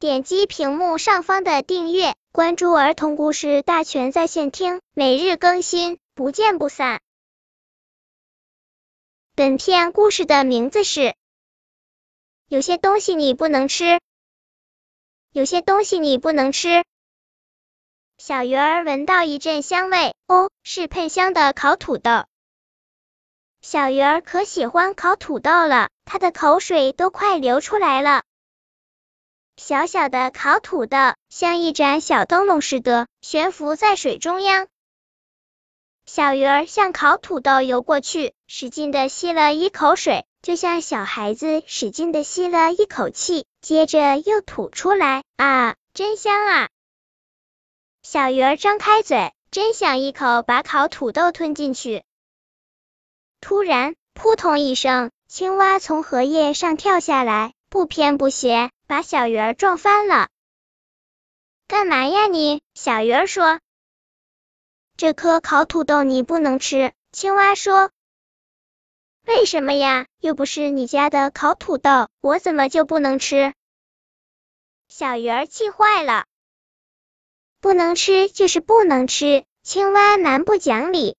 点击屏幕上方的订阅，关注儿童故事大全在线听，每日更新，不见不散。本片故事的名字是：有些东西你不能吃，有些东西你不能吃。小鱼儿闻到一阵香味，哦，是喷香的烤土豆。小鱼儿可喜欢烤土豆了，它的口水都快流出来了。小小的烤土豆像一盏小灯笼似的悬浮在水中央。小鱼儿向烤土豆游过去，使劲的吸了一口水，就像小孩子使劲的吸了一口气，接着又吐出来。啊，真香啊！小鱼儿张开嘴，真想一口把烤土豆吞进去。突然，扑通一声，青蛙从荷叶上跳下来，不偏不斜，把小鱼儿撞翻了。干嘛呀你？小鱼儿说。这颗烤土豆你不能吃。青蛙说。为什么呀？又不是你家的烤土豆，我怎么就不能吃？小鱼儿气坏了。不能吃就是不能吃，青蛙蛮不讲理。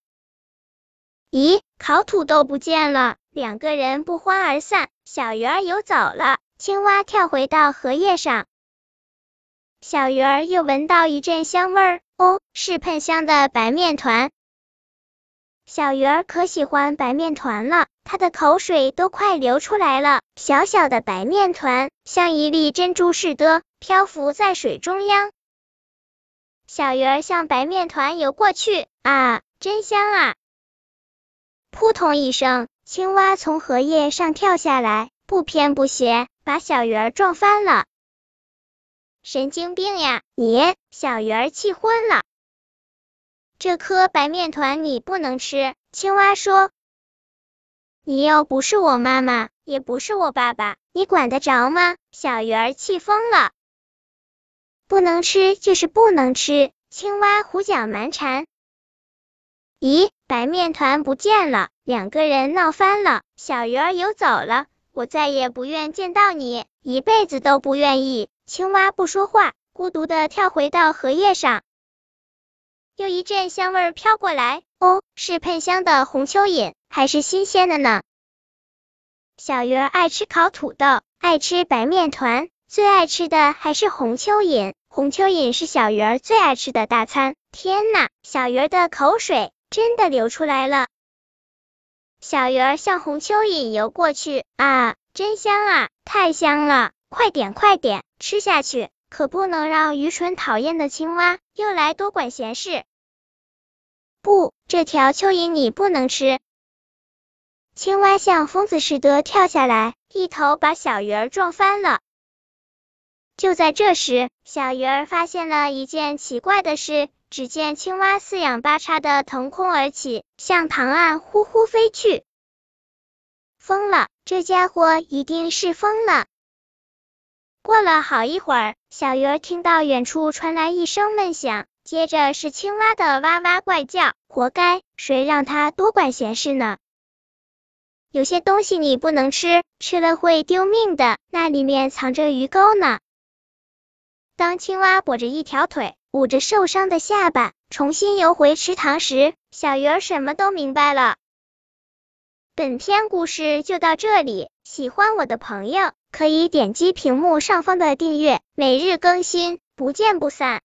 咦，烤土豆不见了，两个人不欢而散，小鱼儿游走了，青蛙跳回到荷叶上。小鱼儿又闻到一阵香味儿，哦，是喷香的白面团。小鱼儿可喜欢白面团了，它的口水都快流出来了。小小的白面团像一粒珍珠似的漂浮在水中央。小鱼儿向白面团游过去，啊，真香啊！扑通一声，青蛙从荷叶上跳下来，不偏不斜，把小鱼儿撞翻了。神经病呀你！小鱼儿气昏了。这颗白面团你不能吃，青蛙说。你又不是我妈妈，也不是我爸爸，你管得着吗？小鱼儿气疯了。不能吃就是不能吃，青蛙胡搅蛮缠。咦，白面团不见了，两个人闹翻了，小鱼儿游走了，我再也不愿见到你，一辈子都不愿意。青蛙不说话，孤独的跳回到荷叶上。又一阵香味飘过来，哦，是喷香的红蚯蚓，还是新鲜的呢。小鱼儿爱吃烤土豆，爱吃白面团，最爱吃的还是红蚯蚓。红蚯蚓是小鱼儿最爱吃的大餐。天呐，小鱼儿的口水真的流出来了。小鱼儿向红蚯蚓游过去，啊，真香啊，太香了！快点，快点，吃下去！可不能让愚蠢讨厌的青蛙又来多管闲事。不，这条蚯蚓你不能吃。青蛙像疯子似的跳下来，一头把小鱼儿撞翻了。就在这时，小鱼儿发现了一件奇怪的事。只见青蛙四仰八叉的腾空而起，向塘岸呼呼飞去。疯了，这家伙一定是疯了。过了好一会儿，小鱼儿听到远处传来一声闷响，接着是青蛙的哇哇怪叫。活该，谁让他多管闲事呢？有些东西你不能吃，吃了会丢命的。那里面藏着鱼钩呢。当青蛙跛着一条腿，捂着受伤的下巴，重新游回池塘时，小鱼儿什么都明白了。本篇故事就到这里，喜欢我的朋友可以点击屏幕上方的订阅，每日更新，不见不散。